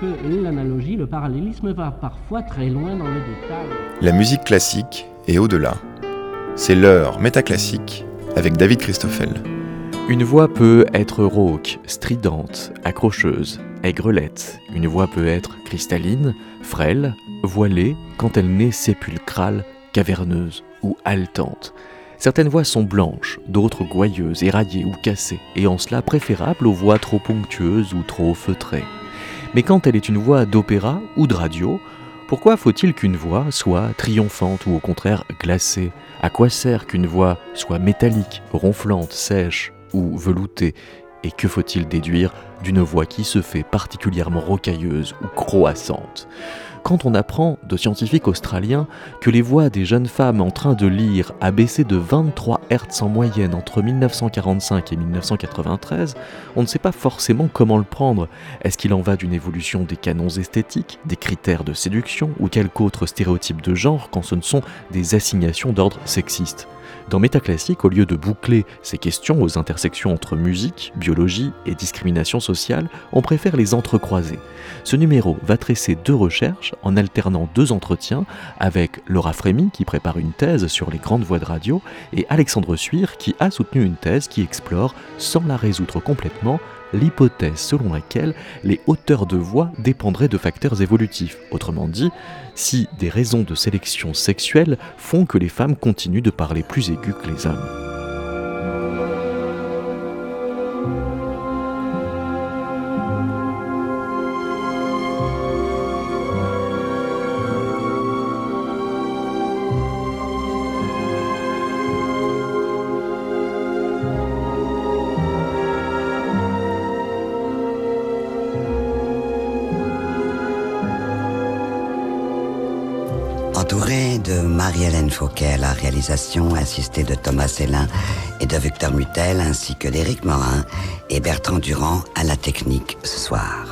que l'analogie, le parallélisme va parfois très loin dans le détail. La musique classique est au-delà. C'est l'heure métaclassique avec David Christoffel. Une voix peut être rauque, stridente, accrocheuse, aigrelette. Une voix peut être cristalline, frêle, voilée, quand elle n'est sépulcrale, caverneuse ou haletante. Certaines voix sont blanches, d'autres gouailleuses, éraillées ou cassées, et en cela préférables aux voix trop ponctueuses ou trop feutrées. Mais quand elle est une voix d'opéra ou de radio, pourquoi faut-il qu'une voix soit triomphante ou au contraire glacée? À quoi sert qu'une voix soit métallique, ronflante, sèche ou veloutée? Et que faut-il déduire d'une voix qui se fait particulièrement rocailleuse ou croissante? Quand on apprend de scientifiques australiens que les voix des jeunes femmes en train de lire a baissé de 23 Hz en moyenne entre 1945 et 1993, on ne sait pas forcément comment le prendre. Est-ce qu'il en va d'une évolution des canons esthétiques, des critères de séduction ou quelque autre stéréotype de genre quand ce ne sont des assignations d'ordre sexiste? Dans Métaclassique, au lieu de boucler ces questions aux intersections entre musique, biologie et discrimination sociale, on préfère les entrecroiser. Ce numéro va tresser deux recherches en alternant deux entretiens avec Laura Frémy qui prépare une thèse sur les grandes voix de radio et Alexandre Suire qui a soutenu une thèse qui explore, sans la résoudre complètement, l'hypothèse selon laquelle les hauteurs de voix dépendraient de facteurs évolutifs. Autrement dit, si des raisons de sélection sexuelle font que les femmes continuent de parler plus aigu que les hommes. Marie-Hélène Fauquet à la réalisation, assistée de Thomas Hélin et de Victor Mutel, ainsi que d'Éric Morin et Bertrand Durand à la technique ce soir.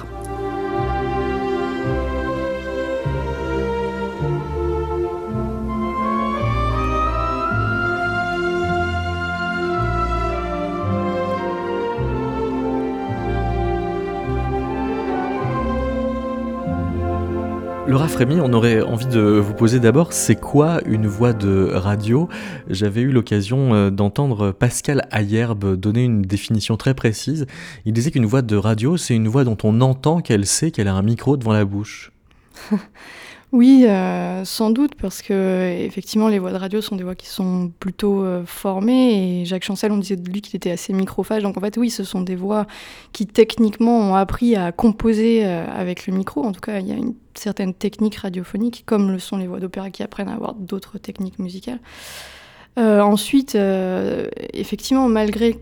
Laura Frémy, on aurait envie de vous poser d'abord, c'est quoi une voix de radio? J'avais eu l'occasion euh, d'entendre Pascal Ayerbe donner une définition très précise. Il disait qu'une voix de radio, c'est une voix dont on entend qu'elle sait qu'elle a un micro devant la bouche. Oui, euh, sans doute, parce que effectivement, les voix de radio sont des voix qui sont plutôt euh, formées. Et Jacques Chancel, on disait de lui qu'il était assez microphage. Donc en fait, oui, ce sont des voix qui techniquement ont appris à composer euh, avec le micro. En tout cas, il y a une certaine technique radiophonique, comme le sont les voix d'opéra qui apprennent à avoir d'autres techniques musicales. ensuite, effectivement, malgré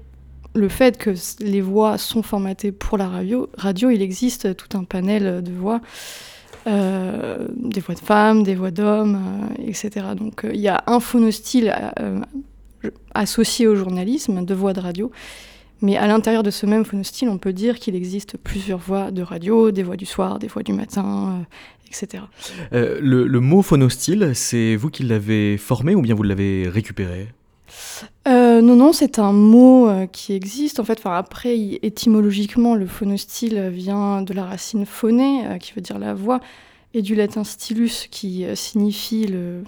le fait que les voix sont formatées pour la radio, radio il existe tout un panel de voix euh, des voix de femmes, des voix d'hommes, euh, etc. Donc euh, il y a un phonostyle associé au journalisme de voix de radio. Mais à l'intérieur de ce même phonostyle, on peut dire qu'il existe plusieurs voix de radio, des voix du soir, des voix du matin, etc. le, le, mot phonostyle, c'est vous qui l'avez formé ou bien vous l'avez récupéré? Euh, non, non, c'est un mot euh, qui existe. En fait, après, étymologiquement, le phonostyle vient de la racine phoné, euh, qui veut dire la voix, et du latin stylus, qui signifie le,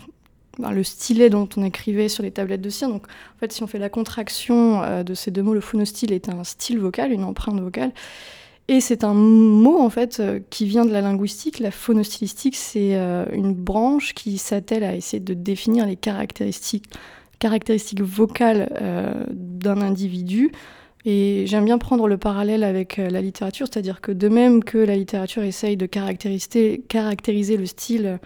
ben, le stylet dont on écrivait sur les tablettes de cire. Donc, en fait, si on fait la contraction de ces deux mots, le phonostyle est un style vocal, une empreinte vocale. Et c'est un mot, en fait, qui vient de la linguistique. La phonostylistique, c'est une branche qui s'attelle à essayer de définir les caractéristiques caractéristiques vocales euh, d'un individu. Et j'aime bien prendre le parallèle avec euh, la littérature, c'est-à-dire que de même que la littérature essaye de caractériser, le style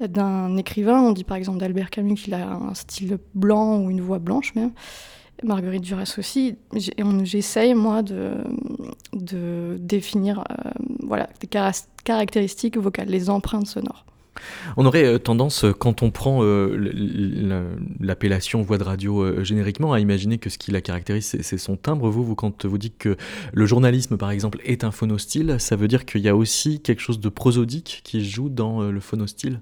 d'un écrivain, on dit par exemple d'Albert Camus qu'il a un style blanc ou une voix blanche même, Marguerite Duras aussi, j'essaye moi de, de définir euh, voilà, des caractéristiques vocales, les empreintes sonores. On aurait euh, tendance, euh, quand on prend euh, l'appellation voix de radio génériquement, à imaginer que ce qui la caractérise, c'est son timbre. Vous, vous, quand vous dites que le journalisme, par exemple, est un phonostyle, ça veut dire qu'il y a aussi quelque chose de prosodique qui joue dans le phonostyle?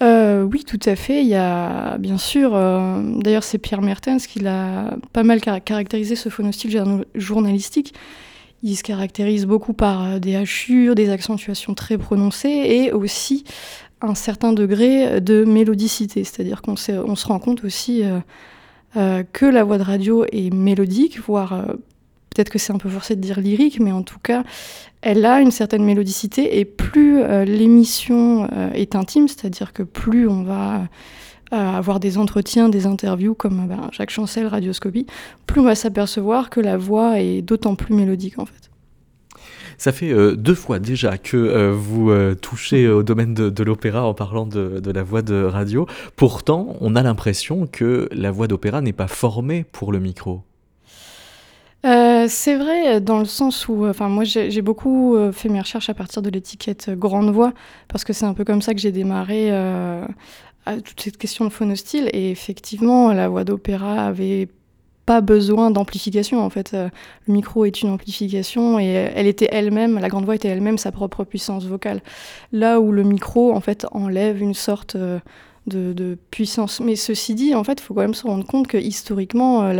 Oui, tout à fait. Il y a bien sûr, d'ailleurs c'est Pierre Mertens qui l'a pas mal caractérisé ce phonostyle journalistique il se caractérise beaucoup par des hachures, des accentuations très prononcées et aussi un certain degré de mélodicité. C'est-à-dire qu'on on se rend compte aussi que la voix de radio est mélodique, voire peut-être que c'est un peu forcé de dire lyrique, mais en tout cas, elle a une certaine mélodicité et plus euh, l'émission euh, est intime, c'est-à-dire que plus on va euh, avoir des entretiens, des interviews comme ben, Jacques Chancel, Radioscopie, plus on va s'apercevoir que la voix est d'autant plus mélodique en fait. Ça fait deux fois déjà que vous touchez au domaine de, l'opéra en parlant de, de, la voix de radio. Pourtant, on a l'impression que la voix d'opéra n'est pas formée pour le micro. Euh, c'est vrai dans le sens où, enfin moi j'ai beaucoup euh, fait mes recherches à partir de l'étiquette grande voix parce que c'est un peu comme ça que j'ai démarré euh, à toute cette question de phonostyle et effectivement la voix d'opéra avait pas besoin d'amplification en fait. le micro est une amplification et elle était elle-même, la grande voix était elle-même sa propre puissance vocale. Là où le micro en fait enlève une sorte de, puissance. Mais ceci dit, en fait, il faut quand même se rendre compte que historiquement,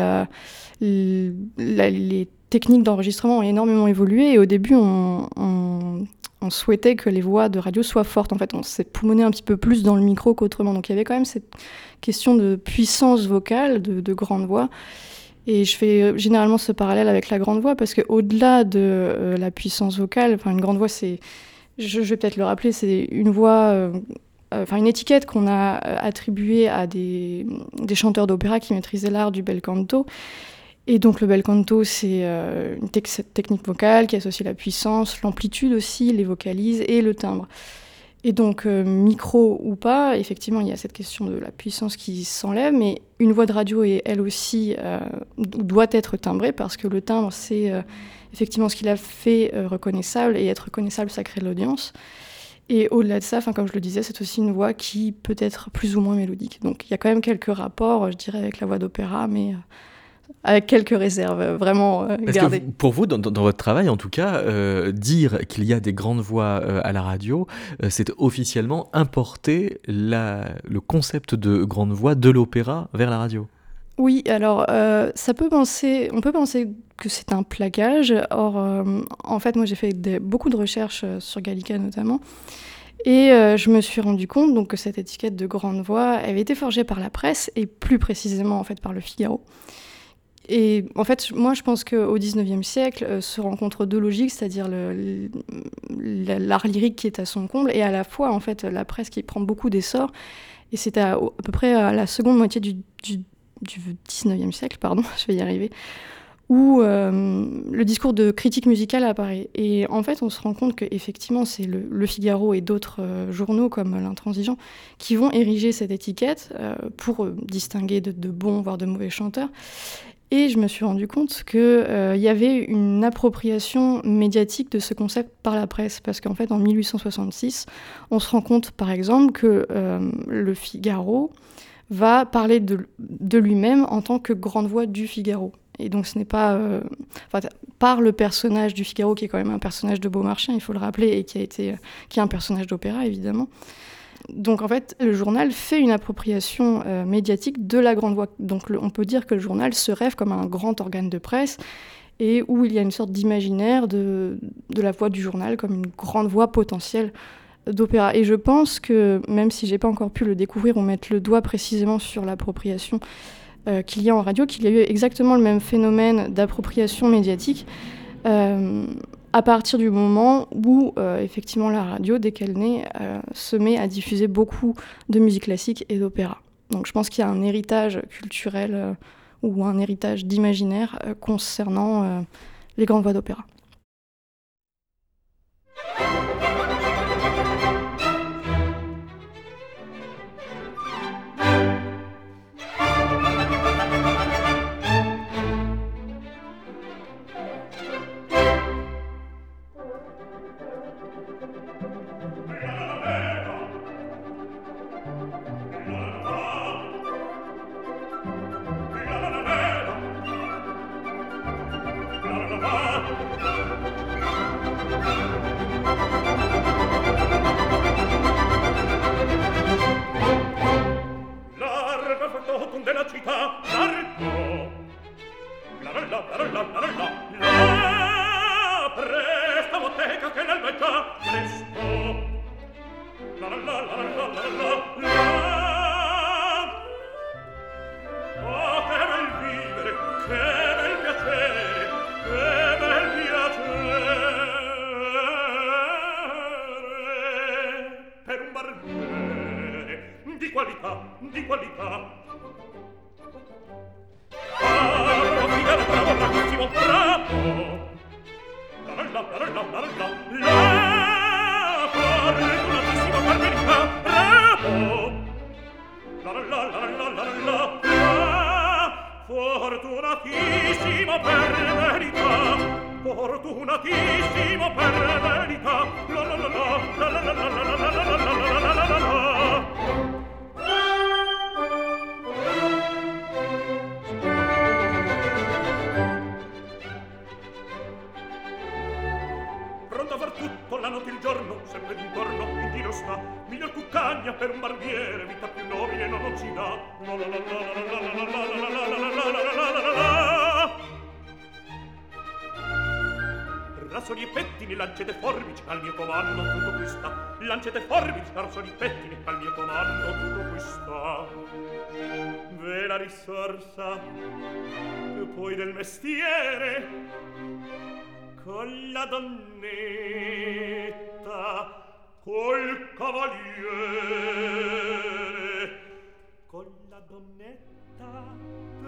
les techniques d'enregistrement ont énormément évolué et au début, on, souhaitait que les voix de radio soient fortes. En fait, on s'est poumonné un petit peu plus dans le micro qu'autrement. Donc il y avait quand même cette question de puissance vocale, de, grande voix. Et je fais euh, généralement ce parallèle avec la grande voix parce qu'au-delà de euh, la puissance vocale, une grande voix, c'est, je, vais peut-être le rappeler, c'est une voix, euh, une étiquette qu'on a attribuée à des chanteurs d'opéra qui maîtrisaient l'art du bel canto et donc le bel canto, c'est euh, une technique vocale qui associe la puissance, l'amplitude aussi, les vocalises et le timbre. Et donc euh, micro ou pas, effectivement, il y a cette question de la puissance qui s'enlève, mais une voix de radio elle aussi euh, doit être timbrée parce que le timbre, c'est effectivement ce qui l'a fait reconnaissable et être reconnaissable, ça crée de l'audience. Et au-delà de ça, comme je le disais, c'est aussi une voix qui peut être plus ou moins mélodique. Donc il y a quand même quelques rapports, je dirais, avec la voix d'opéra, mais avec quelques réserves, euh, vraiment euh, gardées. pour vous, dans, votre travail, en tout cas, euh, dire qu'il y a des grandes voix à la radio, c'est officiellement importer la, le concept de grande voix de l'opéra vers la radio? Oui, alors ça peut penser, on peut penser que c'est un plaquage. Or, en fait, moi j'ai fait beaucoup de recherches sur Gallica notamment. Et je me suis rendu compte donc, que cette étiquette de grande voix avait été forgée par la presse et plus précisément en fait par le Figaro. Et en fait, moi, je pense qu'au XIXe siècle euh, se rencontrent deux logiques, c'est-à-dire l'art lyrique qui est à son comble et à la fois, en fait, la presse qui prend beaucoup d'essor. Et c'est à, peu près à la seconde moitié du, du, siècle, pardon, je vais y arriver, où euh, le discours de critique musicale apparaît. Et en fait, on se rend compte qu'effectivement, c'est le, Figaro et d'autres euh, journaux comme l'Intransigeant qui vont ériger cette étiquette pour distinguer de, bons, voire de mauvais chanteurs. Et je me suis rendu compte qu'il euh, y avait une appropriation médiatique de ce concept par la presse, parce qu'en fait, en 1866, on se rend compte, par exemple, que euh, le Figaro va parler de, lui-même en tant que grande voix du Figaro. Et donc ce n'est pas euh, par le personnage du Figaro, qui est quand même un personnage de Beaumarchais, il faut le rappeler, et qui, a été, qui est un personnage d'opéra, évidemment. Donc en fait, le journal fait une appropriation euh, médiatique de la grande voix. Donc on peut dire que le journal se rêve comme un grand organe de presse et où il y a une sorte d'imaginaire de, la voix du journal comme une grande voix potentielle d'opéra. Et je pense que, même si j'ai pas encore pu le découvrir ou mettre le doigt précisément sur l'appropriation euh, qu'il y a en radio, qu'il y a eu exactement le même phénomène d'appropriation médiatique. Euh, à partir du moment où, euh, effectivement, la radio, dès qu'elle naît, euh, se met à diffuser beaucoup de musique classique et d'opéra. Donc je pense qu'il y a un héritage culturel euh, ou un héritage d'imaginaire concernant les grandes voix d'opéra. pettini, lancete forbici, al mio comando tutto qui sta. Lancete forbici, arsoni pettini, al mio comando tutto qui sta. Ve la risorsa, più poi del mestiere, con la donnetta, col cavaliere, con la donnetta,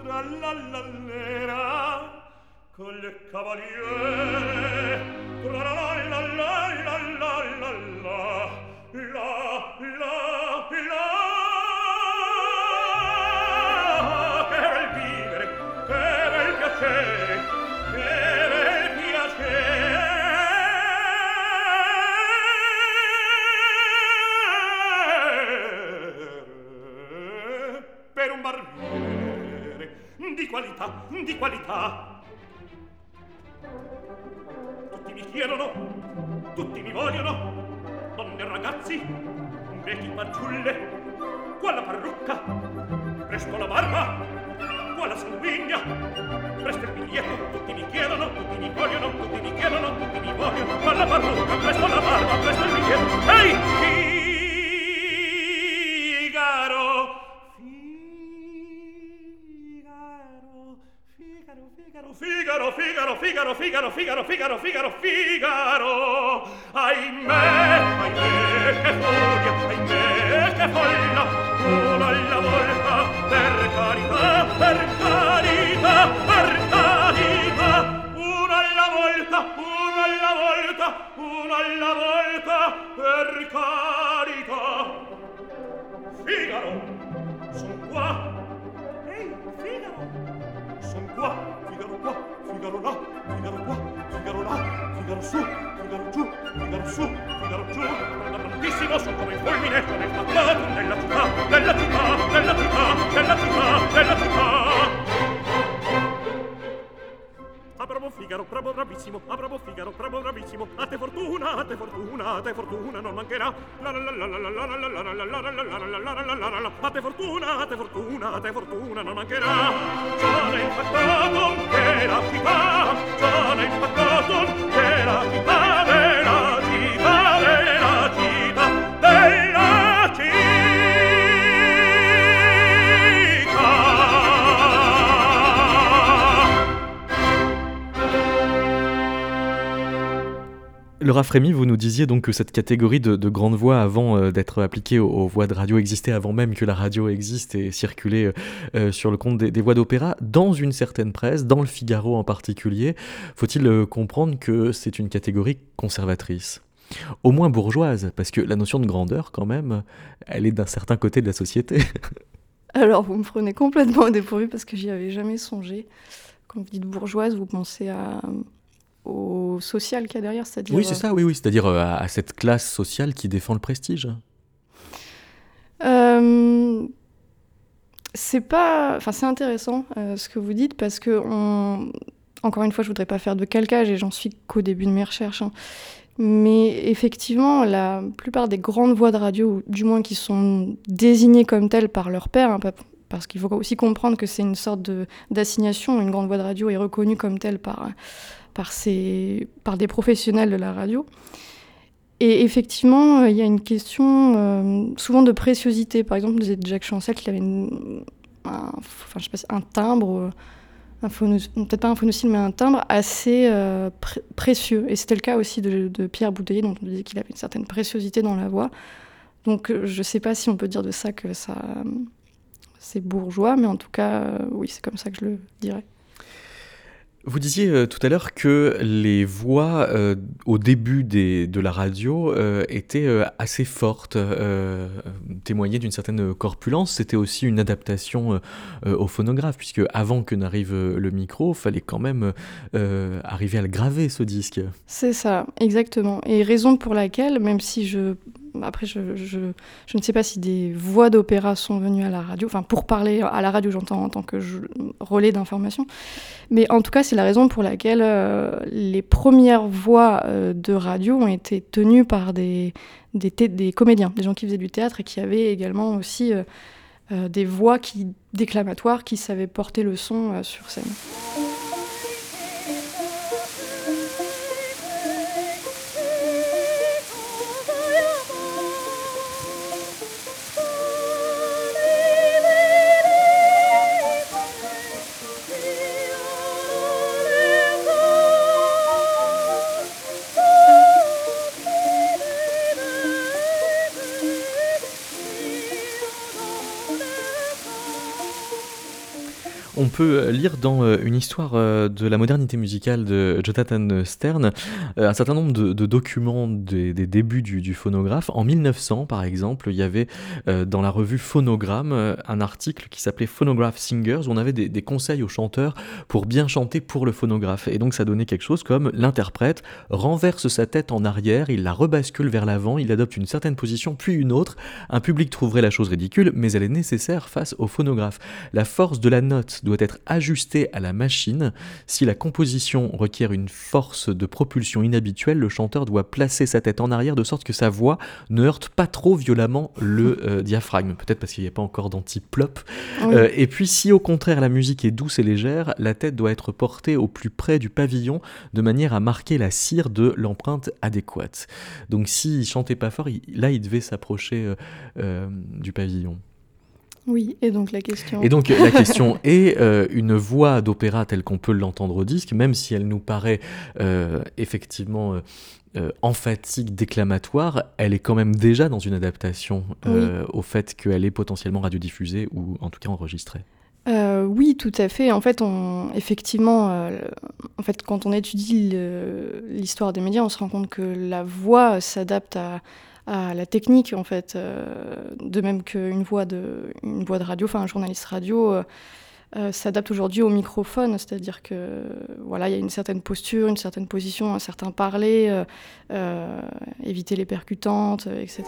tra la l'allera, di qualità, di qualità. Tutti mi chiedono, tutti mi vogliono, donne e ragazzi, vecchi fanciulle, qua la parrucca, presto la barba, qua la sanguigna, presto il biglietto, tutti mi chiedono, tutti mi vogliono, tutti mi chiedono, tutti mi vogliono, qua la parrucca, presto la barba, presto il biglietto. Ehi, Figaro! Figaro, Figaro, Figaro, Figaro, Figaro, Figaro, Figaro, Figaro, Figaro. Ahimè, ahimè, che furia, ahimè, che folla, una alla volta, per carità, per carità, per carità, una alla volta, una alla volta, una alla volta, per carità. Figaro, son qua. Ehi, Figaro, son qua. Figaro qua, Figaro là, Figaro qua, Figaro là, Figaro su, Figaro giù, Figaro su, Figaro giù. Da prontissimo su come il fulmine, come il fatto, nella città, nella città, nella città, nella città, nella città. Bravo Figaro, bravo bravissimo, ah, bravo Figaro, bravo bravissimo, a te fortuna, a te fortuna, a te fortuna non mancherà. La la la la la la la la la la la la la la la la la la la la a te fortuna, a te fortuna, a te fortuna non mancherà. Sono impaccato che la città, sono impaccato che la città, della città, Laura Frémy, vous nous disiez donc que cette catégorie de, de grandes voix, avant euh, d'être appliquée aux, voix de radio, existait avant même que la radio existe et circulait euh, euh, sur le compte des, voix d'opéra, dans une certaine presse, dans le Figaro en particulier. Faut-il comprendre que c'est une catégorie conservatrice? Au moins bourgeoise, parce que la notion de grandeur, quand même, elle est d'un certain côté de la société. Alors, vous me prenez complètement au dépourvu parce que j'y avais jamais songé. Quand vous dites bourgeoise, vous pensez à, au social qu'il y a derrière, c'est-à-dire... Oui, c'est ça, oui, oui, c'est-à-dire euh, à, à, cette classe sociale qui défend le prestige. Euh, c'est pas... Enfin, c'est intéressant euh, ce que vous dites parce que, on... encore une fois, je voudrais pas faire de calcage et j'en suis qu'au début de mes recherches. Hein. Mais effectivement, la plupart des grandes voix de radio, du moins qui sont désignées comme telles par leur père, hein, parce qu'il faut aussi comprendre que c'est une sorte d'assignation, une grande voix de radio est reconnue comme telle par, par, par des professionnels de la radio. Et effectivement, il y a une question euh, souvent de préciosité. Par exemple, vous êtes Jacques Chancel qui avait un, je un timbre peut-être pas un phonocyl, mais un timbre assez euh, pr précieux. Et c'était le cas aussi de, de Pierre Bouteiller, dont on disait qu'il avait une certaine préciosité dans la voix. Donc je ne sais pas si on peut dire de ça que ça, c'est bourgeois, mais en tout cas, oui, c'est comme ça que je le dirais. Vous disiez euh, tout à l'heure que les voix euh, au début de la radio euh, étaient assez fortes, témoignaient d'une certaine corpulence. C'était aussi une adaptation au phonographe, puisque avant que n'arrive le micro, il fallait quand même arriver à le graver, ce disque. C'est ça, exactement. Et raison pour laquelle, même si je après, je, ne sais pas si des voix d'opéra sont venues à la radio. Enfin, pour parler à la radio, j'entends en tant que relais d'information. Mais en tout cas, c'est la raison pour laquelle euh, les premières voix euh, de radio ont été tenues par des, comédiens, des gens qui faisaient du théâtre et qui avaient également aussi euh, des voix qui, déclamatoires qui savaient porter le son sur scène. Peut euh, lire dans euh, une histoire euh, de la modernité musicale de Jonathan Stern un certain nombre de, documents des, débuts du, phonographe. En 1900, par exemple, il y avait dans la revue Phonogramme un article qui s'appelait Phonograph Singers où on avait des, conseils aux chanteurs pour bien chanter pour le phonographe. Et donc ça donnait quelque chose comme l'interprète renverse sa tête en arrière, il la rebascule vers l'avant, il adopte une certaine position puis une autre. Un public trouverait la chose ridicule, mais elle est nécessaire face au phonographe. La force de la note doit être ajustée à la machine. Si la composition requiert une force de propulsion inhabituelle, le chanteur doit placer sa tête en arrière de sorte que sa voix ne heurte pas trop violemment le euh, diaphragme. Peut-être parce qu'il n'y a pas encore d'anti-plop. Euh, et puis si au contraire la musique est douce et légère, la tête doit être portée au plus près du pavillon de manière à marquer la cire de l'empreinte adéquate. Donc s'il chantait pas fort, là il devait s'approcher euh, du pavillon. Oui, et donc la question. Et donc la question est euh, une voix d'opéra telle qu'on peut l'entendre au disque, même si elle nous paraît euh, effectivement euh, emphatique, déclamatoire, elle est quand même déjà dans une adaptation au fait qu'elle est potentiellement radiodiffusée ou en tout cas enregistrée. oui, tout à fait. En fait, on, effectivement, en fait, quand on étudie l'histoire des médias, on se rend compte que la voix s'adapte à, à la technique en fait, euh, de même qu'une voix de, une voix de radio, enfin un journaliste radio euh, euh, s'adapte aujourd'hui au microphone, c'est-à-dire que voilà, il y a une certaine posture, une certaine position, un certain parler, éviter les percutantes, etc.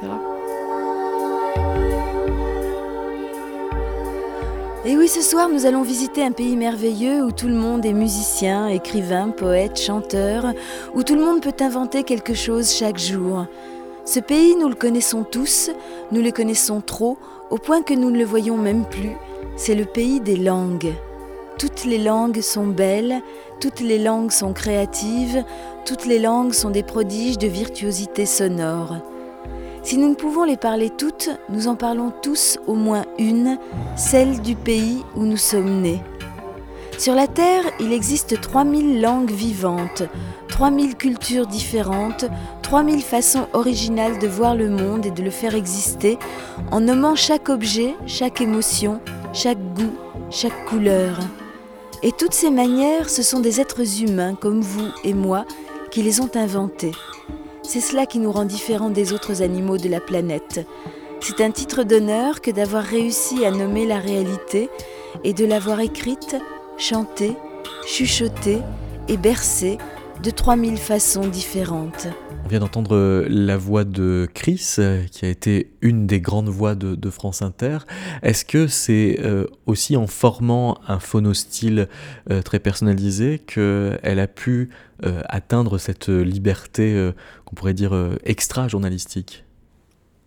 Et oui, ce soir, nous allons visiter un pays merveilleux où tout le monde est musicien, écrivain, poète, chanteur, où tout le monde peut inventer quelque chose chaque jour. Ce pays, nous le connaissons tous, nous le connaissons trop, au point que nous ne le voyons même plus. C'est le pays des langues. Toutes les langues sont belles, toutes les langues sont créatives, toutes les langues sont des prodiges de virtuosité sonore. Si nous ne pouvons les parler toutes, nous en parlons tous au moins une, celle du pays où nous sommes nés. Sur la Terre, il existe 3000 langues vivantes, 3000 cultures différentes, 3000 façons originales de voir le monde et de le faire exister, en nommant chaque objet, chaque émotion, chaque goût, chaque couleur. Et toutes ces manières, ce sont des êtres humains comme vous et moi qui les ont inventées. C'est cela qui nous rend différents des autres animaux de la planète. C'est un titre d'honneur que d'avoir réussi à nommer la réalité et de l'avoir écrite, chantée, chuchotée et bercée de 3000 façons différentes. On vient d'entendre euh, la voix de Chris, euh, qui a été une des grandes voix de, France Inter. Est-ce que c'est euh, aussi en formant un phonostyle très personnalisé qu'elle a pu atteindre cette liberté qu'on pourrait dire extra-journalistique?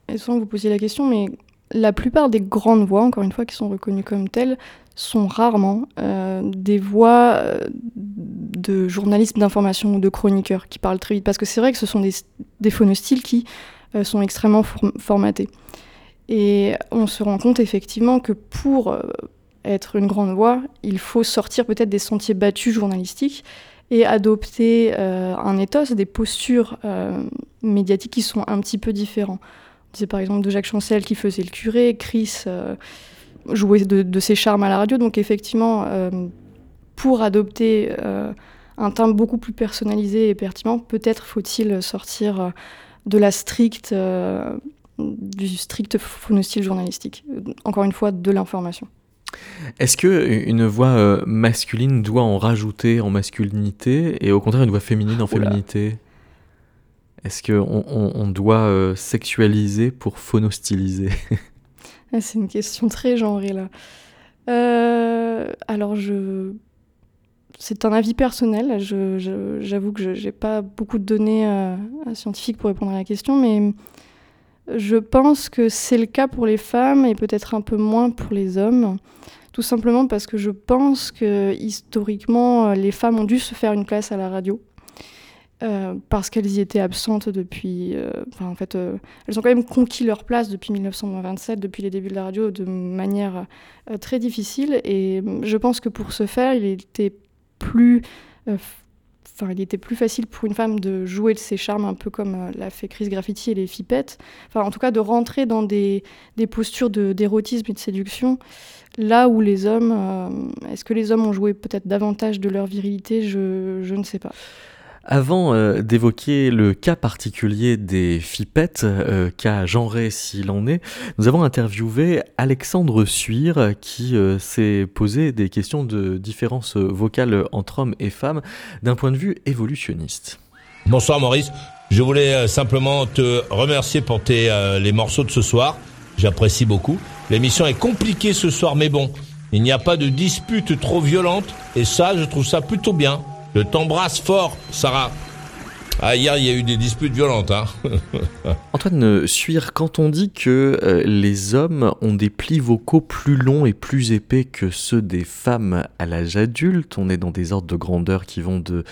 Et sans vous posiez la question, mais la plupart des grandes voix, encore une fois, qui sont reconnues comme telles, sont rarement euh, des voix euh, de journalistes d'information ou de chroniqueurs qui parlent très vite. Parce que c'est vrai que ce sont des, des phonostyles qui euh, sont extrêmement formatés. Et on se rend compte effectivement que pour être une grande voix, il faut sortir peut-être des sentiers battus journalistiques et adopter un ethos, des postures médiatiques qui sont un petit peu différents. C'est par exemple de Jacques Chancel qui faisait le curé, Chris jouer de, ses charmes à la radio. Donc effectivement, pour adopter un timbre beaucoup plus personnalisé et pertinent, peut-être faut-il sortir de la stricte, du strict phonostyle journalistique. Encore une fois, de l'information. Est-ce que une voix euh, masculine doit en rajouter en masculinité et au contraire une voix féminine en féminité? Est-ce qu'on on, doit euh, sexualiser pour phonostyliser? C'est une question très genrée là. Euh, alors je... C'est un avis personnel, j'avoue que je n'ai pas beaucoup de données scientifiques pour répondre à la question, mais je pense que c'est le cas pour les femmes et peut-être un peu moins pour les hommes. Tout simplement parce que je pense que historiquement, les femmes ont dû se faire une place à la radio. Euh, parce qu'elles y étaient absentes depuis. Euh, en fait, euh, elles ont quand même conquis leur place depuis 1927, depuis les débuts de la radio, de manière très difficile. Et je pense que pour ce faire, il était plus facile pour une femme de jouer de ses charmes, un peu comme l'a fait Chris Graffiti et les Fipettes. Enfin, en tout cas, de rentrer dans des, postures d'érotisme et de séduction. Là où les hommes, est-ce que les hommes ont joué peut-être davantage de leur virilité? Je ne sais pas. Avant euh, d'évoquer le cas particulier des fipettes, euh, cas genré s'il en est, nous avons interviewé Alexandre Suire qui euh, s'est posé des questions de différence vocale entre hommes et femmes d'un point de vue évolutionniste. Bonsoir Maurice, je voulais simplement te remercier pour tes, les morceaux de ce soir, j'apprécie beaucoup. L'émission est compliquée ce soir mais bon, il n'y a pas de dispute trop violente et ça je trouve ça plutôt bien. Je t'embrasse fort, Sarah. Ah, hier, il y a eu des disputes violentes. Hein Antoine Suire, quand on dit que euh, les hommes ont des plis vocaux plus longs et plus épais que ceux des femmes à l'âge adulte, on est dans des ordres de grandeur qui vont de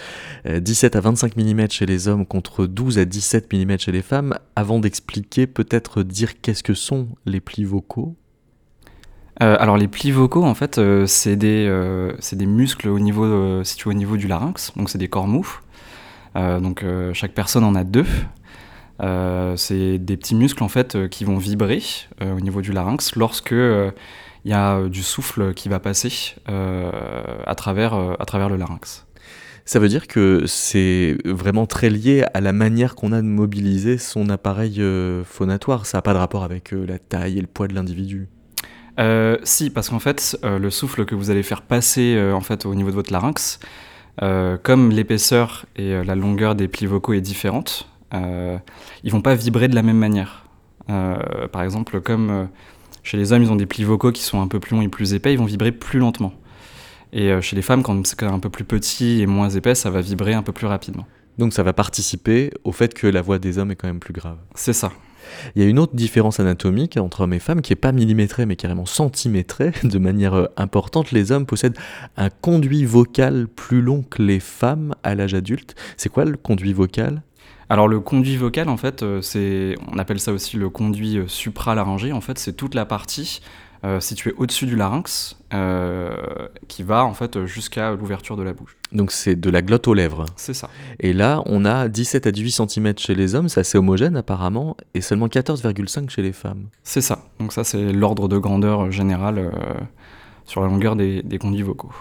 17 euh, à 25 mm chez les hommes contre 12 à 17 mm chez les femmes. Avant d'expliquer, peut-être dire qu'est-ce que sont les plis vocaux euh, alors les plis vocaux, en fait, euh, c'est des, euh, des, muscles au niveau, situés au niveau du larynx, donc c'est des corps mous. donc chaque personne en a deux. c'est des petits muscles en fait qui vont vibrer au niveau du larynx lorsque il y a du souffle qui va passer à, travers, à travers le larynx. Ça veut dire que c'est vraiment très lié à la manière qu'on a de mobiliser son appareil phonatoire. Ça n'a pas de rapport avec la taille et le poids de l'individu. Euh, si, parce qu'en fait, euh, le souffle que vous allez faire passer euh, en fait, au niveau de votre larynx, comme l'épaisseur et la longueur des plis vocaux est différente, ils vont pas vibrer de la même manière. par exemple, comme chez les hommes, ils ont des plis vocaux qui sont un peu plus longs et plus épais, ils vont vibrer plus lentement. Et chez les femmes, quand c'est un peu plus petit et moins épais, ça va vibrer un peu plus rapidement. Donc ça va participer au fait que la voix des hommes est quand même plus grave. C'est ça. Il y a une autre différence anatomique entre hommes et femmes qui n'est pas millimétrée mais carrément centimétrée de manière euh, importante. Les hommes possèdent un conduit vocal plus long que les femmes à l'âge adulte. C'est quoi le conduit vocal? Alors le conduit vocal, en fait, euh, c'est, on appelle ça aussi le conduit euh, supralaryngé. En fait, c'est toute la partie euh, situé au-dessus du larynx, euh, qui va en fait jusqu'à l'ouverture de la bouche. Donc c'est de la glotte aux lèvres. C'est ça. Et là, on a 17 à 18 cm chez les hommes, c'est assez homogène apparemment, et seulement 14,5 chez les femmes. C'est ça. Donc ça, c'est l'ordre de grandeur général euh, sur la longueur des, des conduits vocaux.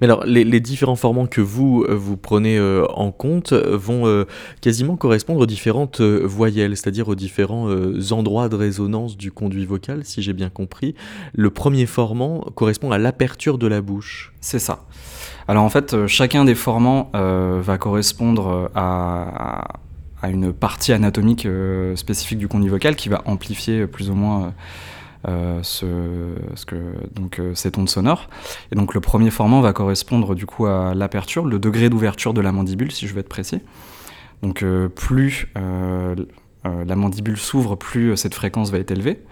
Mais alors, les, différents formants que vous, euh, vous prenez euh, en compte vont euh, quasiment correspondre aux différentes voyelles, c'est-à-dire aux différents endroits de résonance du conduit vocal, si j'ai bien compris. Le premier formant correspond à l'aperture de la bouche. C'est ça. Alors en fait, chacun des formants va correspondre à, à, une partie anatomique spécifique du conduit vocal qui va amplifier plus ou moins ce, ce, que, donc, euh, ces ondes sonores. Et donc le premier formant va correspondre du coup à l'aperture, le degré d'ouverture de la mandibule, si je veux être précis. Donc euh, plus la mandibule s'ouvre, plus cette fréquence va être élevée.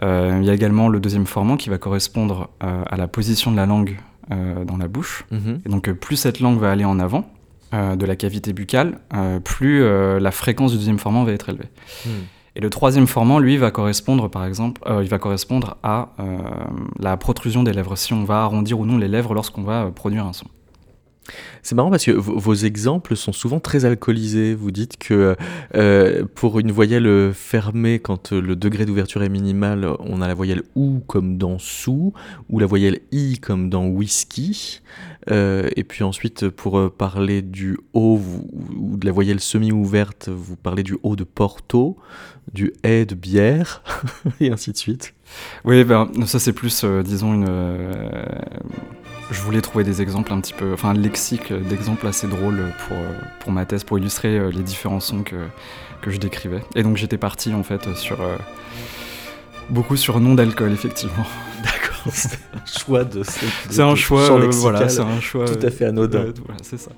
il y a également le deuxième formant qui va correspondre à la position de la langue dans la bouche. Mm-hmm. Et donc plus cette langue va aller en avant, de la cavité buccale, plus la fréquence du deuxième formant va être élevée. Mm. Et le troisième formant, lui, va correspondre, par exemple, euh, il va correspondre à euh, la protrusion des lèvres, si on va arrondir ou non les lèvres lorsqu'on va euh, produire un son. C'est marrant parce que vos exemples sont souvent très alcoolisés. Vous dites que pour une voyelle fermée, quand le degré d'ouverture est minimal, on a la voyelle OU comme dans sous, ou la voyelle I comme dans whisky. Et puis ensuite, pour parler du O ou de la voyelle semi-ouverte, vous parlez du O de Porto du haie de bière, et ainsi de suite. Oui, ben, ça c'est plus, euh, disons, une... Euh, je voulais trouver des exemples un petit peu, enfin un lexique d'exemples assez drôles pour, euh, pour ma thèse, pour illustrer les différents sons que, que je décrivais. Et donc j'étais parti en fait sur... beaucoup sur nom d'alcool, effectivement. D'accord, c'est un choix de... C'est un choix, voilà, c'est un choix... Tout à fait anodin. voilà, c'est ça.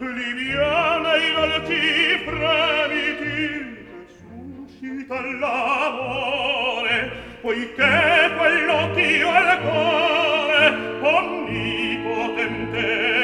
liviana in alti fremiti suscita poiché quello ch'io al cuore onnipotente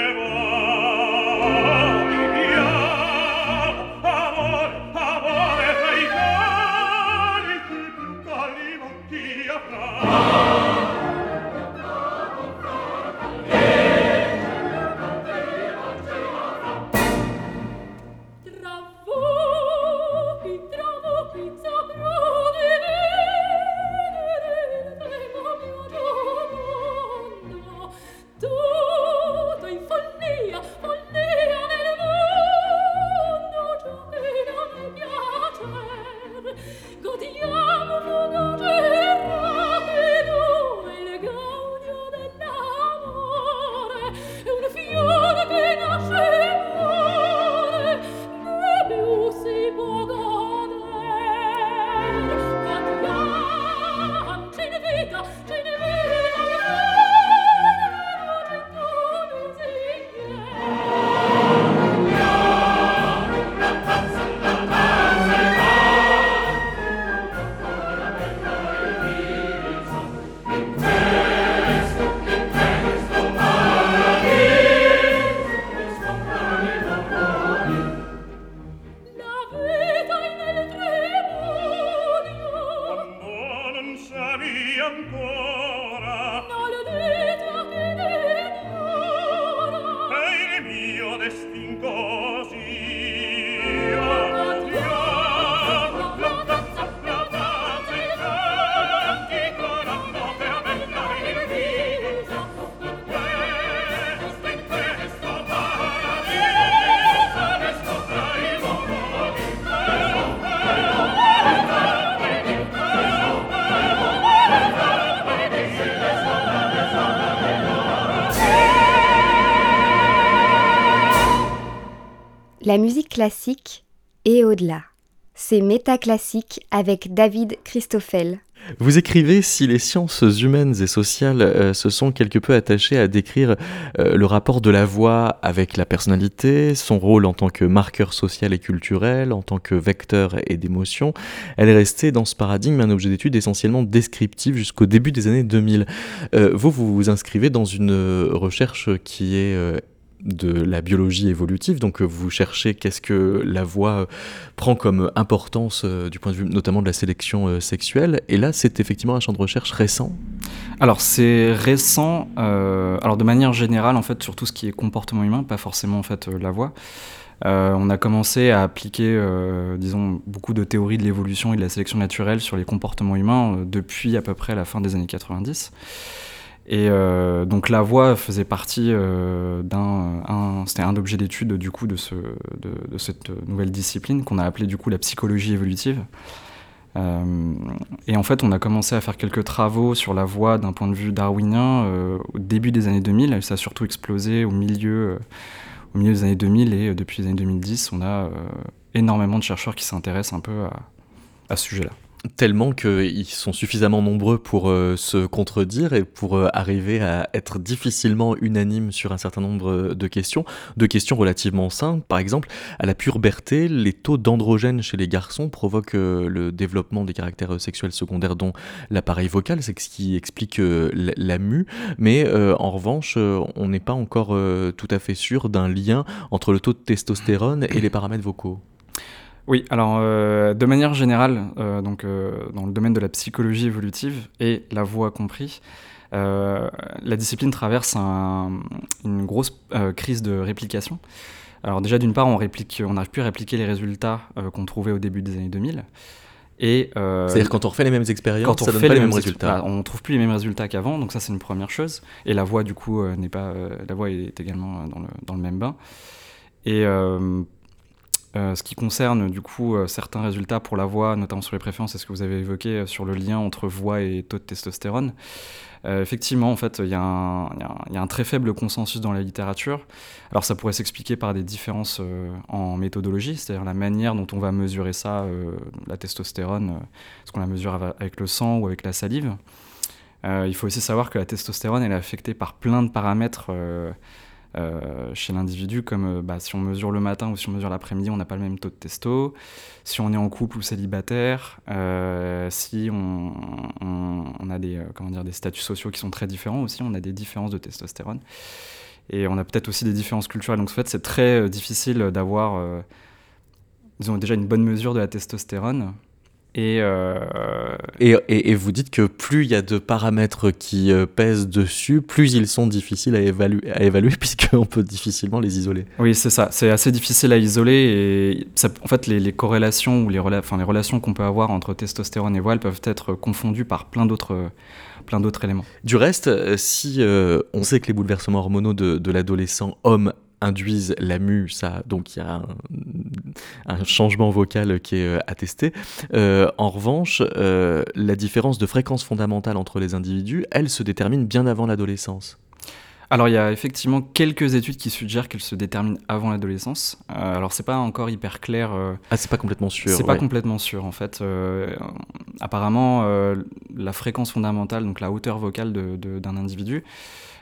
classique et au-delà. C'est Métaclassique avec David Christoffel. Vous écrivez si les sciences humaines et sociales euh, se sont quelque peu attachées à décrire euh, le rapport de la voix avec la personnalité, son rôle en tant que marqueur social et culturel, en tant que vecteur et d'émotion, elle est restée dans ce paradigme un objet d'étude essentiellement descriptif jusqu'au début des années 2000. Euh, vous, vous vous inscrivez dans une recherche qui est de la biologie évolutive. Donc euh, vous cherchez qu'est-ce que la voix euh, prend comme importance euh, du point de vue notamment de la sélection sexuelle. Et là, c'est effectivement un champ de recherche récent. Alors c'est récent. alors de manière générale, en fait, sur tout ce qui est comportement humain, pas forcément en fait la voix. on a commencé à appliquer, disons, beaucoup de théories de l'évolution et de la sélection naturelle sur les comportements humains depuis à peu près la fin des années 90. Et euh, donc la voix faisait partie euh, d'un, c'était un objet d'étude du coup de, ce, de, cette nouvelle discipline qu'on a appelée du coup la psychologie évolutive. Euh, et en fait, on a commencé à faire quelques travaux sur la voix d'un point de vue darwinien au début des années 2000. Ça a surtout explosé au milieu, au milieu des années 2000 et depuis les années 2010, on a énormément de chercheurs qui s'intéressent un peu à, à ce sujet-là tellement qu'ils sont suffisamment nombreux pour euh, se contredire et pour euh, arriver à être difficilement unanimes sur un certain nombre de questions, de questions relativement simples. Par exemple, à la puberté, les taux d'androgènes chez les garçons provoquent euh, le développement des caractères sexuels secondaires dont l'appareil vocal, c'est ce qui explique la mue, mais en revanche, on n'est pas encore tout à fait sûr d'un lien entre le taux de testostérone et les paramètres vocaux. Oui, alors euh, de manière générale, euh, donc, euh, dans le domaine de la psychologie évolutive et la voix compris, la discipline traverse une grosse crise de réplication. Alors déjà d'une part, on réplique, on n'arrive plus à répliquer les résultats qu'on trouvait au début des années 2000. Et C'est-à-dire quand on refait les mêmes expériences, quand on ça donne pas les mêmes, résultats. on trouve plus les mêmes résultats qu'avant, donc ça c'est une première chose. Et la voix du coup n'est pas, la voix est également dans le, dans le même bain. Et ce qui concerne du coup euh, certains résultats pour la voix, notamment sur les préférences, c'est ce que vous avez évoqué euh, sur le lien entre voix et taux de testostérone. effectivement, en fait, il y, a un très faible consensus dans la littérature. Alors, ça pourrait s'expliquer par des différences en méthodologie, c'est-à-dire la manière dont on va mesurer ça, la testostérone, est-ce qu'on la mesure avec le sang ou avec la salive. il faut aussi savoir que la testostérone, elle est affectée par plein de paramètres euh, chez l'individu, comme euh, bah, si on mesure le matin ou si on mesure l'après-midi, on n'a pas le même taux de testo. Si on est en couple ou célibataire, euh, si on, a des, comment dire, des statuts sociaux qui sont très différents aussi, on a des différences de testostérone. Et on a peut-être aussi des différences culturelles. Donc en fait, c'est très difficile d'avoir, déjà une bonne mesure de la testostérone. Euh, et, et, vous dites que plus il y a de paramètres qui euh, pèsent dessus, plus ils sont difficiles à évaluer, à évaluer puisqu'on peut difficilement les isoler. Oui, c'est ça. C'est assez difficile à isoler. Et ça, en fait, les, corrélations ou les, les relations qu'on peut avoir entre testostérone et voile peuvent être confondues par plein d'autres plein d'autres éléments. Du reste, euh, si on sait que les bouleversements hormonaux de, de l'adolescent homme induisent la mue, ça, donc il y a un, changement vocal qui est euh, attesté. Euh, en revanche, euh, la différence de fréquence fondamentale entre les individus, elle se détermine bien avant l'adolescence. Alors il y a effectivement quelques études qui suggèrent qu'elle se détermine avant l'adolescence. alors c'est pas encore hyper clair. ah c'est pas complètement sûr. C'est pas complètement sûr en fait. apparemment la fréquence fondamentale, donc la hauteur vocale d'un individu,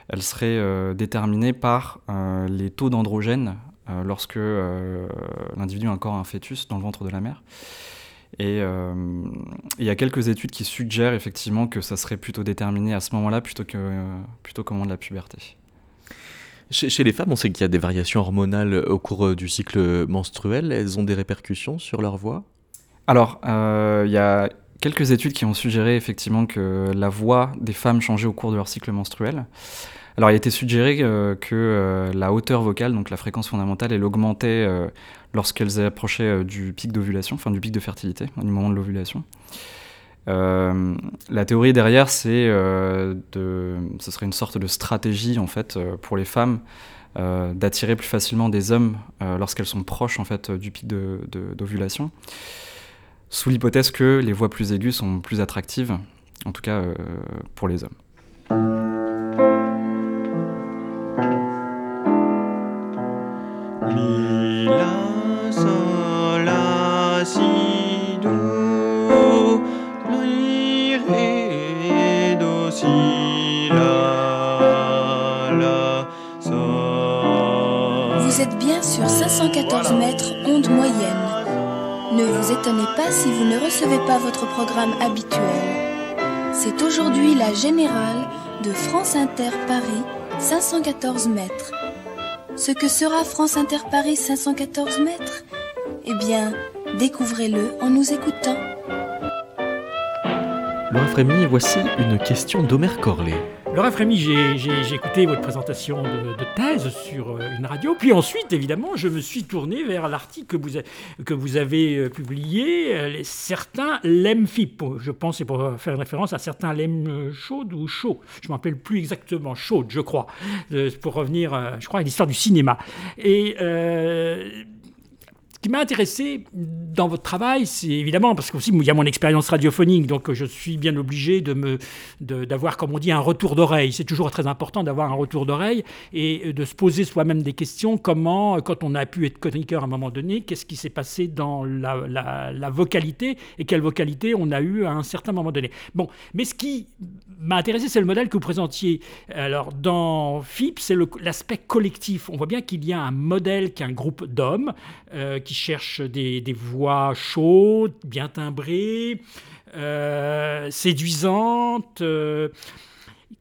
elle serait euh, déterminée par euh, les taux d'androgène euh, lorsque l'individu a encore un fœtus dans le ventre de la mère. Et il y a quelques études qui suggèrent effectivement que ça serait plutôt déterminé à ce moment-là plutôt que plutôt qu'au moment de la puberté. Chez, chez, les femmes, on sait qu'il y a des variations hormonales au cours du cycle menstruel. Elles ont des répercussions sur leur voix? Alors, il y a quelques études qui ont suggéré effectivement que la voix des femmes changeait au cours de leur cycle menstruel. Alors il a été suggéré euh, que euh, la hauteur vocale, donc la fréquence fondamentale, elle augmentait euh, lorsqu'elles approchaient du pic d'ovulation, enfin du pic de fertilité, du moment de l'ovulation. la théorie derrière, c'est de, ce serait une sorte de stratégie en fait pour les femmes d'attirer plus facilement des hommes lorsqu'elles sont proches en fait du pic d'ovulation sous l'hypothèse que les voix plus aiguës sont plus attractives, en tout cas euh, pour les hommes. Vous êtes bien sur 514 mètres onde moyenne. Ne vous étonnez pas si vous ne recevez pas votre programme habituel. C'est aujourd'hui la générale de France Inter Paris 514 mètres. Ce que sera France Inter Paris 514 mètres? Eh bien, découvrez-le en nous écoutant. Laura Frémy, voici une question d'Omer Corlet. Laura Frémy, j'ai écouté votre présentation de, thèse sur euh, une radio, puis ensuite, évidemment, je me suis tourné vers l'article que vous, que vous avez euh, publié. Euh, certains l'aiment FIP. Je pense c'est pour faire une référence à certains l'aiment chaude ou chaud. Je ne m'appelle plus exactement chaude, je crois, pour revenir, je crois, à l'histoire du cinéma. Et qui m'a intéressé dans votre travail, c'est évidemment parce qu'aussi il y a mon expérience radiophonique, donc je suis bien obligé de d'avoir, comme on dit, un retour d'oreille. C'est toujours très important d'avoir un retour d'oreille et de se poser soi-même des questions. Comment, quand on a pu être chroniqueur à un moment donné, qu'est-ce qui s'est passé dans la, vocalité et quelle vocalité on a eu à un certain moment donné? Bon, mais ce qui m'a intéressé, c'est le modèle que vous présentiez. Alors dans FIP, c'est l'aspect collectif. On voit bien qu'il y a un modèle qui est un groupe d'hommes euh, qui cherchent des, voix chaudes, bien timbrées, euh, séduisantes. Euh,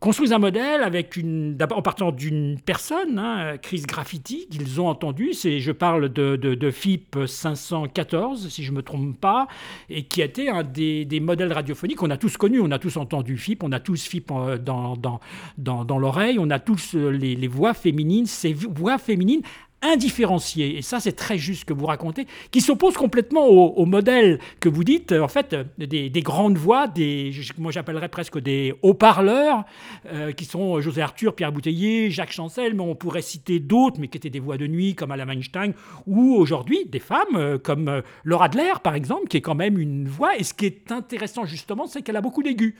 construisent un modèle avec une, en partant d'une personne, hein, Chris Graffiti, qu'ils ont entendu. C'est, je parle de, de, FIP 514, si je ne me trompe pas, et qui été un des, des, modèles radiophoniques qu'on a tous connus. On a tous entendu FIP, on a tous FIP dans, dans, dans, dans l'oreille, on a tous les, les voix féminines. Ces voix féminines indifférencié, et ça c'est très juste que vous racontez, qui s'oppose complètement au, modèle que vous dites, en fait, des, grandes voix, des, moi j'appellerais presque des haut-parleurs, euh, qui sont José Arthur, Pierre Bouteiller, Jacques Chancel, mais on pourrait citer d'autres, mais qui étaient des voix de nuit comme Alain Weinstein, ou aujourd'hui des femmes euh, comme euh, Laura Adler, par exemple, qui est quand même une voix, et ce qui est intéressant justement, c'est qu'elle a beaucoup d'aigus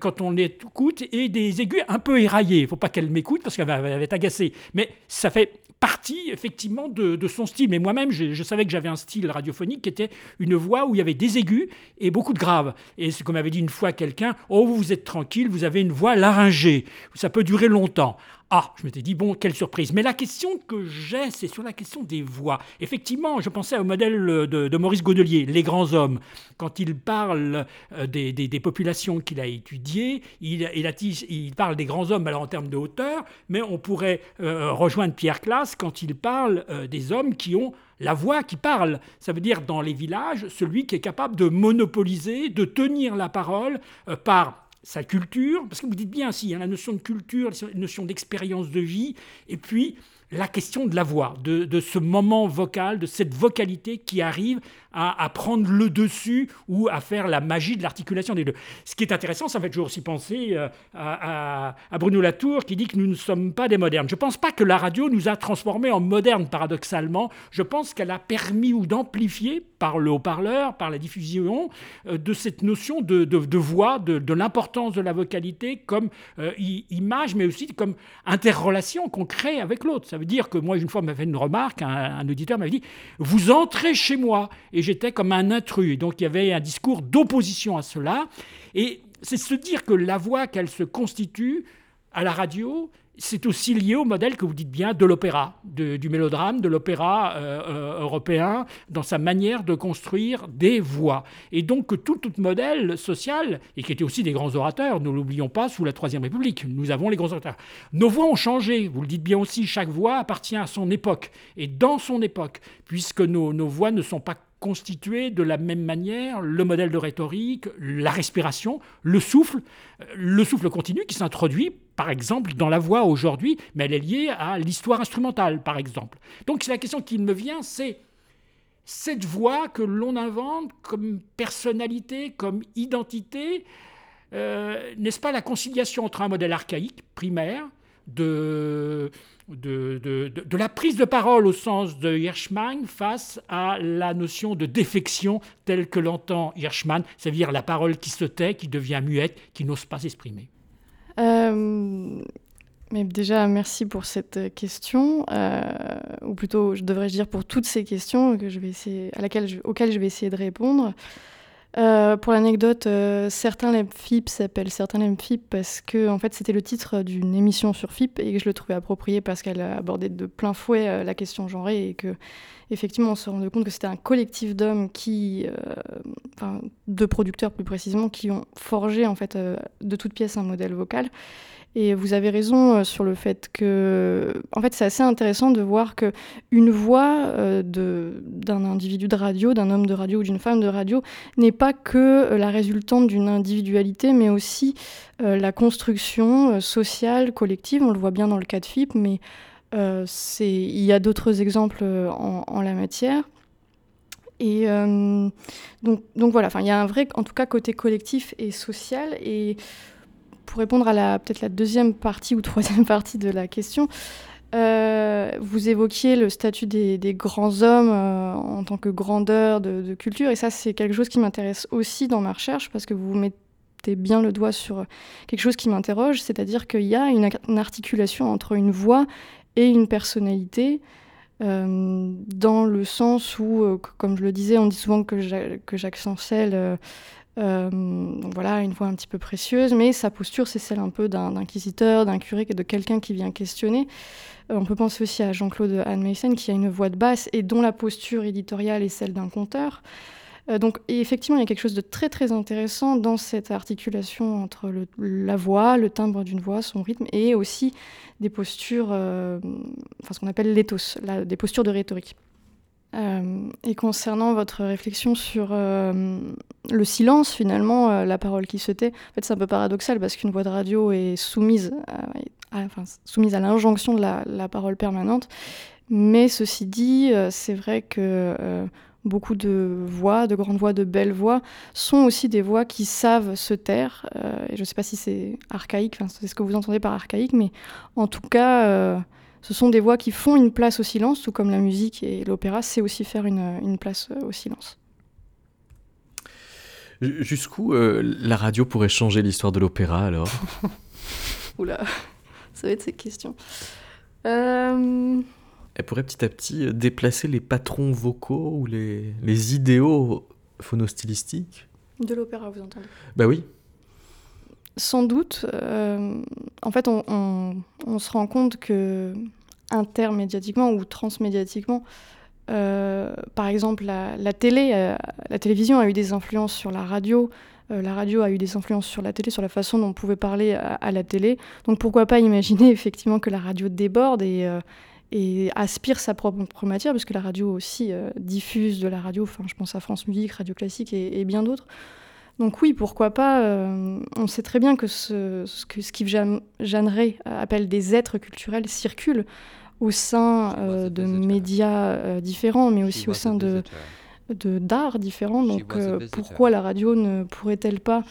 quand on l'écoute, et des aigus un peu éraillés. Il ne faut pas qu'elle m'écoute parce qu'elle va être agacée, mais ça fait partie effectivement de, son style. Mais moi-même, je, savais que j'avais un style radiophonique qui était une voix où il y avait des aigus et beaucoup de graves. Et c'est comme avait dit une fois quelqu'un, oh vous êtes tranquille, vous avez une voix laryngée, ça peut durer longtemps. Ah, je m'étais dit, bon, quelle surprise. Mais la question que j'ai, c'est sur la question des voix. Effectivement, je pensais au modèle de, Maurice Godelier, Les grands hommes. Quand il parle euh, des, populations qu'il a étudiées, il, il, parle des grands hommes alors en termes de hauteur, mais on pourrait euh, rejoindre Pierre Classe quand il parle euh, des hommes qui ont la voix qui parle. Ça veut dire dans les villages, celui qui est capable de monopoliser, de tenir la parole par sa culture, parce que vous dites bien, si, a la notion de culture, la notion d'expérience de vie, et puis la question de la voix, de, ce moment vocal, de cette vocalité qui arrive à, prendre le dessus ou à faire la magie de l'articulation des deux. Ce qui est intéressant, ça fait toujours aussi penser euh, à, Bruno Latour qui dit que nous ne sommes pas des modernes. Je ne pense pas que la radio nous a transformés en modernes, paradoxalement. Je pense qu'elle a permis ou d'amplifier par le haut-parleur, par la diffusion, euh, de cette notion de, voix, de, l'importance de la vocalité comme euh, image, mais aussi comme interrelation qu'on crée avec l'autre. Veut dire que moi, une fois, m'a fait une remarque, un, auditeur m'avait dit Vous entrez chez moi. Et j'étais comme un intrus. Donc il y avait un discours d'opposition à cela. Et c'est se dire que la voix qu'elle se constitue à la radio, c'est aussi lié au modèle que vous dites bien de l'opéra, du mélodrame, de l'opéra euh, euh, européen, dans sa manière de construire des voix. Et donc tout, tout modèle social, et qui était aussi des grands orateurs, ne l'oublions pas, sous la Troisième République, nous avons les grands orateurs. Nos voix ont changé, vous le dites bien aussi, chaque voix appartient à son époque, et dans son époque, puisque nos, nos voix ne sont pas constituées de la même manière le modèle de rhétorique, la respiration, le souffle, euh, le souffle continu qui s'introduit par exemple, dans la voix aujourd'hui, mais elle est liée à l'histoire instrumentale, par exemple. Donc la question qui me vient, c'est cette voix que l'on invente comme personnalité, comme identité, euh, n'est-ce pas la conciliation entre un modèle archaïque, primaire, de, de, de, la prise de parole au sens de Hirschman face à la notion de défection telle que l'entend Hirschman, c'est-à-dire la parole qui se tait, qui devient muette, qui n'ose pas s'exprimer. Euh, mais déjà, merci pour cette question, euh, ou plutôt, je devrais dire pour toutes ces questions que je vais essayer, à laquelle auxquelles je vais essayer de répondre. Euh, pour l'anecdote, euh, certains l'aiment FIP s'appellent certains l'aiment FIP parce que en fait c'était le titre d'une émission sur FIP et que je le trouvais approprié parce qu'elle abordait de plein fouet euh, la question genrée et que effectivement on se rendait compte que c'était un collectif d'hommes qui, de producteurs plus précisément, qui ont forgé en fait de toutes pièces un modèle vocal et vous avez raison euh, sur le fait que, en fait, c'est assez intéressant de voir que une voix euh, d'un individu de radio, d'un homme de radio ou d'une femme de radio, n'est pas que euh, la résultante d'une individualité, mais aussi la construction sociale, collective. On le voit bien dans le cas de FIP, mais il y a d'autres exemples en, la matière. Et donc, donc voilà, il y a un vrai, en tout cas, côté collectif et social. Et pour répondre à la peut-être la deuxième partie ou troisième partie de la question, euh, vous évoquiez le statut des, grands hommes euh, en tant que grandeur de, culture, et ça c'est quelque chose qui m'intéresse aussi dans ma recherche parce que vous mettez bien le doigt sur quelque chose qui m'interroge, c'est-à-dire qu'il y a une, articulation entre une voix et une personnalité. Euh, dans le sens où, comme je le disais, on dit souvent que, Jacques euh, donc voilà, une voix un petit peu précieuse, mais sa posture, c'est celle un peu d'un inquisiteur, d'un curé, de quelqu'un qui vient questionner. Euh, on peut penser aussi à Jean-Claude Anne Meissen, qui a une voix de basse et dont la posture éditoriale est celle d'un conteur. Euh, donc effectivement, il y a quelque chose de très très intéressant dans cette articulation entre la voix, le timbre d'une voix, son rythme, et aussi des postures, enfin ce qu'on appelle l'éthos, des postures de rhétorique. Euh, et concernant votre réflexion sur euh, le silence, finalement, euh, la parole qui se tait, en fait, c'est un peu paradoxal parce qu'une voix de radio est soumise à, soumise à l'injonction de la, la, parole permanente. Mais ceci dit, c'est vrai que beaucoup de voix, de grandes voix, de belles voix, sont aussi des voix qui savent se taire. et je ne sais pas si c'est archaïque, c'est ce que vous entendez par archaïque, mais en tout cas ce sont des voix qui font une place au silence, tout comme la musique et l'opéra, c'est aussi faire une, place euh, au silence. Jusqu'où euh, la radio pourrait changer l'histoire de l'opéra alors? Oula, ça va être cette question. Euh, Elle pourrait petit à petit déplacer les patrons vocaux ou les, les idéaux phonostylistiques? De l'opéra, vous entendez? Bah oui. Sans doute. Euh, en fait, on, se rend compte que intermédiatiquement ou transmédiatiquement, euh, par exemple, la, télé, euh, la télévision a eu des influences sur la radio. la radio a eu des influences sur la télé, sur la façon dont on pouvait parler à, la télé. Donc pourquoi pas imaginer effectivement que la radio déborde et, aspire sa propre matière, parce que la radio aussi diffuse de la radio, enfin je pense à France Musique, Radio Classique et bien d'autres. Donc oui, pourquoi pas. Euh, on sait très bien que ce, ce que Jeanneret appelle des êtres culturels circulent au sein euh, de médias euh, différents, mais aussi au sein de d'arts différents. Donc pourquoi la radio ne pourrait-elle pas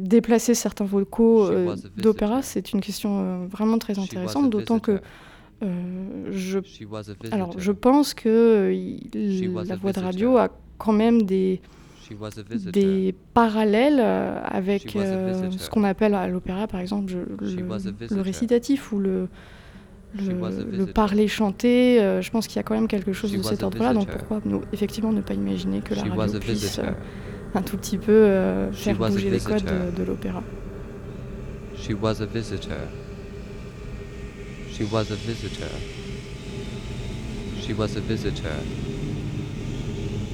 déplacer certains vocaux d'opéra? C'est une question vraiment très intéressante, d'autant que je, alors, je pense que la voix de radio a quand même des, des parallèles euh, avec euh, ce qu'on appelle à l'opéra, par exemple, le, récitatif ou le, le, parler chanter. Euh, je pense qu'il y a quand même quelque chose de cet ordre-là. Donc pourquoi effectivement ne pas imaginer que la radio puisse un tout petit peu faire bouger les codes de, de l'opéra. She was a visitor. She was a visitor. She was a visitor.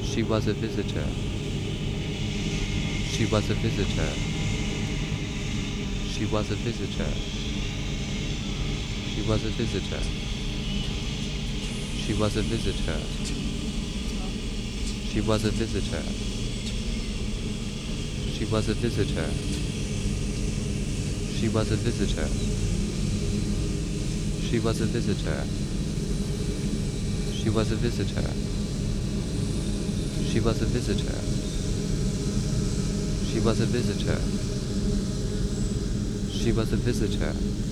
She was a visitor. She was a visitor. She was a visitor. She was a visitor. She was a visitor. She was a visitor. She was a visitor. She was a visitor. She was a visitor. She was a visitor. She was a visitor. She was a visitor. She was a visitor.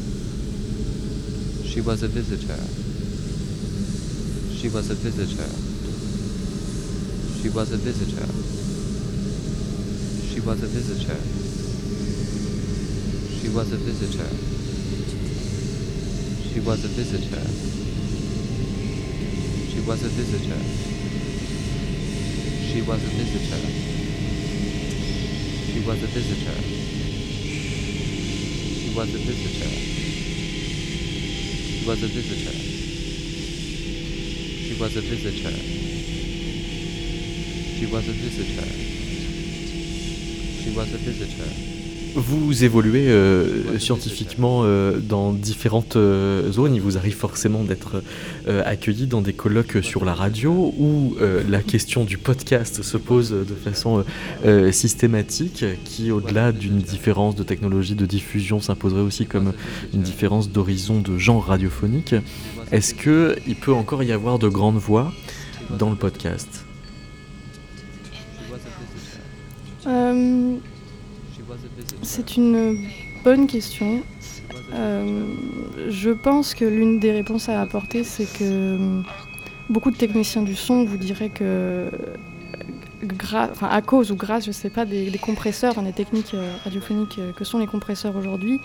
She was a visitor. She was a visitor. She was a visitor. She was a visitor. She was a visitor. She was a visitor. She was a visitor. She was a visitor. She was a visitor. She was a visitor. She was a visitor. She was a visitor. She was a visitor. She was a visitor. Vous évoluez euh, scientifiquement euh, dans différentes euh, zones. Il vous arrive forcément d'être accueilli dans des colloques sur la radio où la question du podcast se pose de façon systématique, qui au-delà d'une différence de technologie de diffusion s'imposerait aussi comme une différence d'horizon de genre radiophonique. Est-ce qu'il peut encore y avoir de grandes voix dans le podcast? C'est une bonne question. Euh, je pense que l'une des réponses à apporter, c'est que euh, beaucoup de techniciens du son vous diraient que, à cause ou grâce, je sais pas, des, compresseurs, des techniques euh, radiophoniques que sont les compresseurs aujourd'hui,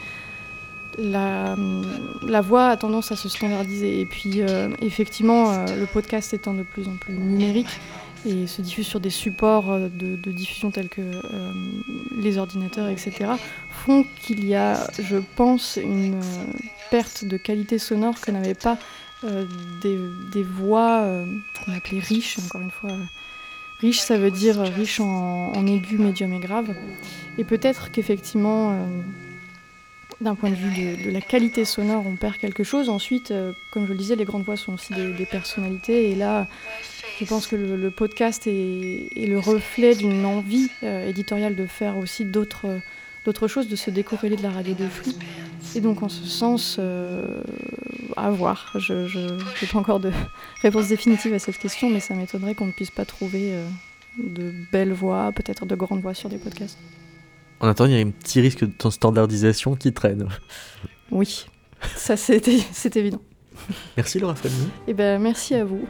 la, voix a tendance à se standardiser. Et puis, effectivement, le podcast étant de plus en plus numérique, et se diffuse sur des supports euh, de, diffusion tels que euh, les ordinateurs, etc., font qu'il y a, je pense, une euh, perte de qualité sonore que n'avaient pas des, voix qu'on appelait riches, encore une fois. Riche, ça veut dire riche en, en aigu, médium et grave. Et peut-être qu'effectivement, d'un point de vue de, la qualité sonore, on perd quelque chose. Ensuite, comme je le disais, les grandes voix sont aussi des, des personnalités. Et là, je pense que le, podcast est, le reflet d'une envie euh, éditoriale de faire aussi d'autres choses, de se décorréler de la radio de flux. Et donc en ce sens, euh, à voir. Je n'ai pas encore de réponse définitive à cette question, mais ça m'étonnerait qu'on ne puisse pas trouver euh, de belles voix, peut-être de grandes voix sur des podcasts. En attendant, il y a un petit risque de standardisation qui traîne. Oui, ça c'est évident. Merci Laura Famille. Eh ben, merci à vous.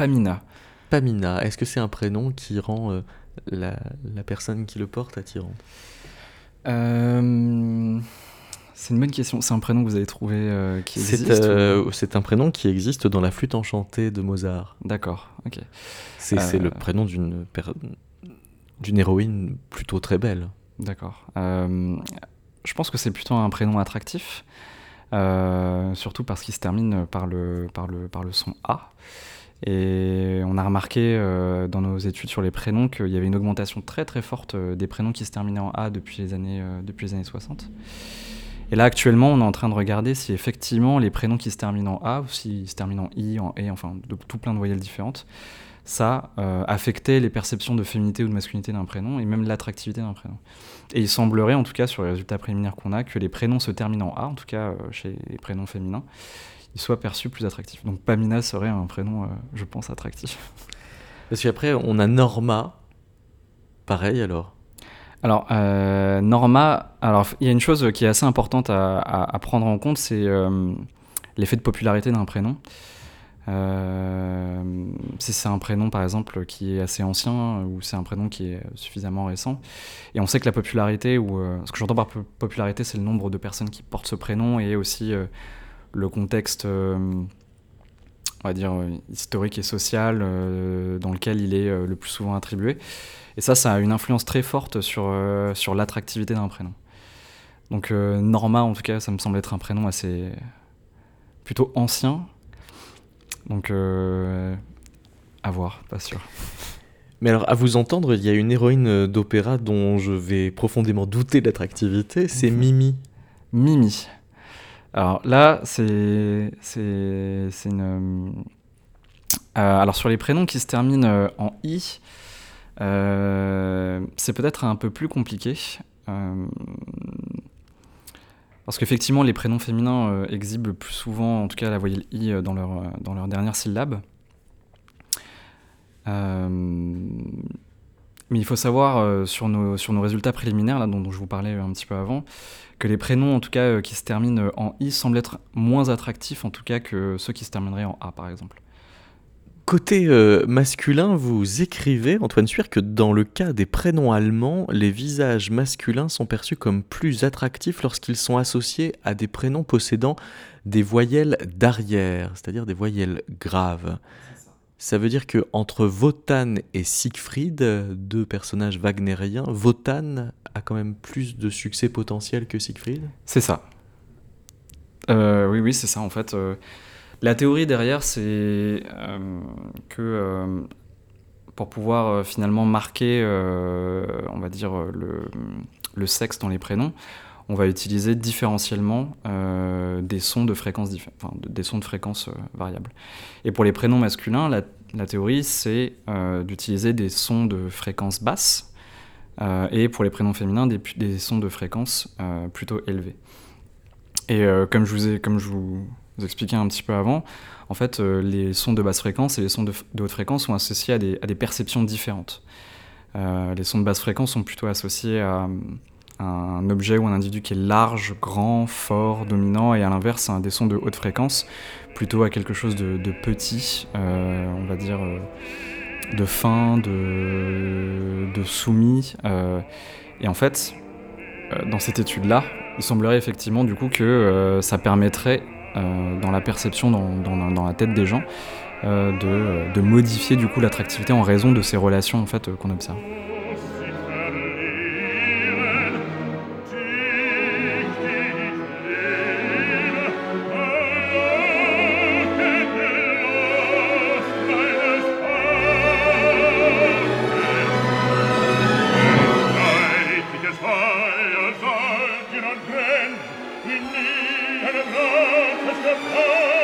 Pamina. Pamina, est-ce que c'est un prénom qui rend euh, la, la, personne qui le porte attirante? Euh, C'est une bonne question. C'est un prénom que vous avez trouvé euh, qui existe C'est un prénom qui existe dans la flûte enchantée de Mozart. D'accord, ok. C'est le prénom d'une d'une héroïne plutôt très belle. D'accord. je pense que c'est plutôt un prénom attractif. Surtout parce qu'il se termine par le, par, le, par le son A. Et on a remarqué euh, dans nos études sur les prénoms qu'il y avait une augmentation très très forte euh, des prénoms qui se terminaient en A depuis les années, depuis les années 60. Et là actuellement on est en train de regarder si effectivement les prénoms qui se terminent en A ou s'ils se terminent en I, en E, enfin de tout plein de voyelles différentes, ça affectait les perceptions de féminité ou de masculinité d'un prénom et même l'attractivité d'un prénom. Et il semblerait, en tout cas sur les résultats préliminaires qu'on a, que les prénoms se terminant en A, en tout cas euh, chez les prénoms féminins, ils soient perçus plus attractifs. Donc Pamina serait un prénom, euh, je pense, attractif. Parce qu'après, on a Norma. Pareil alors? Alors, euh, Norma, alors il y a une chose qui est assez importante à prendre en compte, c'est l'effet de popularité d'un prénom. Euh, si c'est un prénom par exemple qui est assez ancien ou c'est un prénom qui est suffisamment récent. Et on sait que la popularité, ou euh, ce que j'entends par popularité, c'est le nombre de personnes qui portent ce prénom et aussi euh, le contexte, on va dire, historique et social dans lequel il est le plus souvent attribué. Et ça, ça a une influence très forte sur, sur l'attractivité d'un prénom. Donc Norma, en tout cas, ça me semble être un prénom assez plutôt ancien, donc, euh, à voir, pas sûr. Mais alors, à vous entendre, il y a une héroïne d'opéra dont je vais profondément douter de l'attractivité, c'est mhm. Mimi. Mimi. Alors là, c'est une. Euh, alors sur les prénoms qui se terminent euh, en i, c'est peut-être un peu plus compliqué. Parce qu'effectivement, les prénoms féminins euh, exhibent plus souvent, en tout cas, la voyelle i euh, dans leur, euh, dans leur dernière syllabe. mais il faut savoir sur, nos, sur nos résultats préliminaires, là, dont, je vous parlais un petit peu avant, que les prénoms, en tout cas, qui se terminent en i, semblent être moins attractifs, en tout cas, que ceux qui se termineraient en a, par exemple. Côté euh, masculin, vous écrivez, Antoine Suir, que dans le cas des prénoms allemands, les visages masculins sont perçus comme plus attractifs lorsqu'ils sont associés à des prénoms possédant des voyelles d'arrière, c'est-à-dire des voyelles graves. Ça veut dire que entre Wotan et Siegfried, deux personnages wagnériens, Wotan a quand même plus de succès potentiel que Siegfried? C'est ça. Euh, oui, oui, c'est ça en fait. Euh, la théorie derrière, c'est euh, que pour pouvoir finalement marquer, on va dire, le, sexe dans les prénoms, on va utiliser différentiellement des sons de fréquence des sons de fréquence variables. Et pour les prénoms masculins, la, théorie c'est d'utiliser des sons de fréquence basse et pour les prénoms féminins des, sons de fréquence plutôt élevés. Et comme je vous ai, comme expliquer un petit peu avant, en fait, euh, les sons de basse fréquence et les sons de, haute fréquence sont associés à des, perceptions différentes. Euh, les sons de basse fréquence sont plutôt associés à, un objet ou un individu qui est large, grand, fort, dominant, et à l'inverse, à des sons de haute fréquence, plutôt à quelque chose de, petit, euh, on va dire de fin, de, soumis. et en fait, dans cette étude-là, il semblerait effectivement du coup que ça permettrait euh, dans la perception, dans, la tête des gens, euh, de, de, modifier du coup l'attractivité en raison de ces relations en fait qu'on observe. Herr, Herr,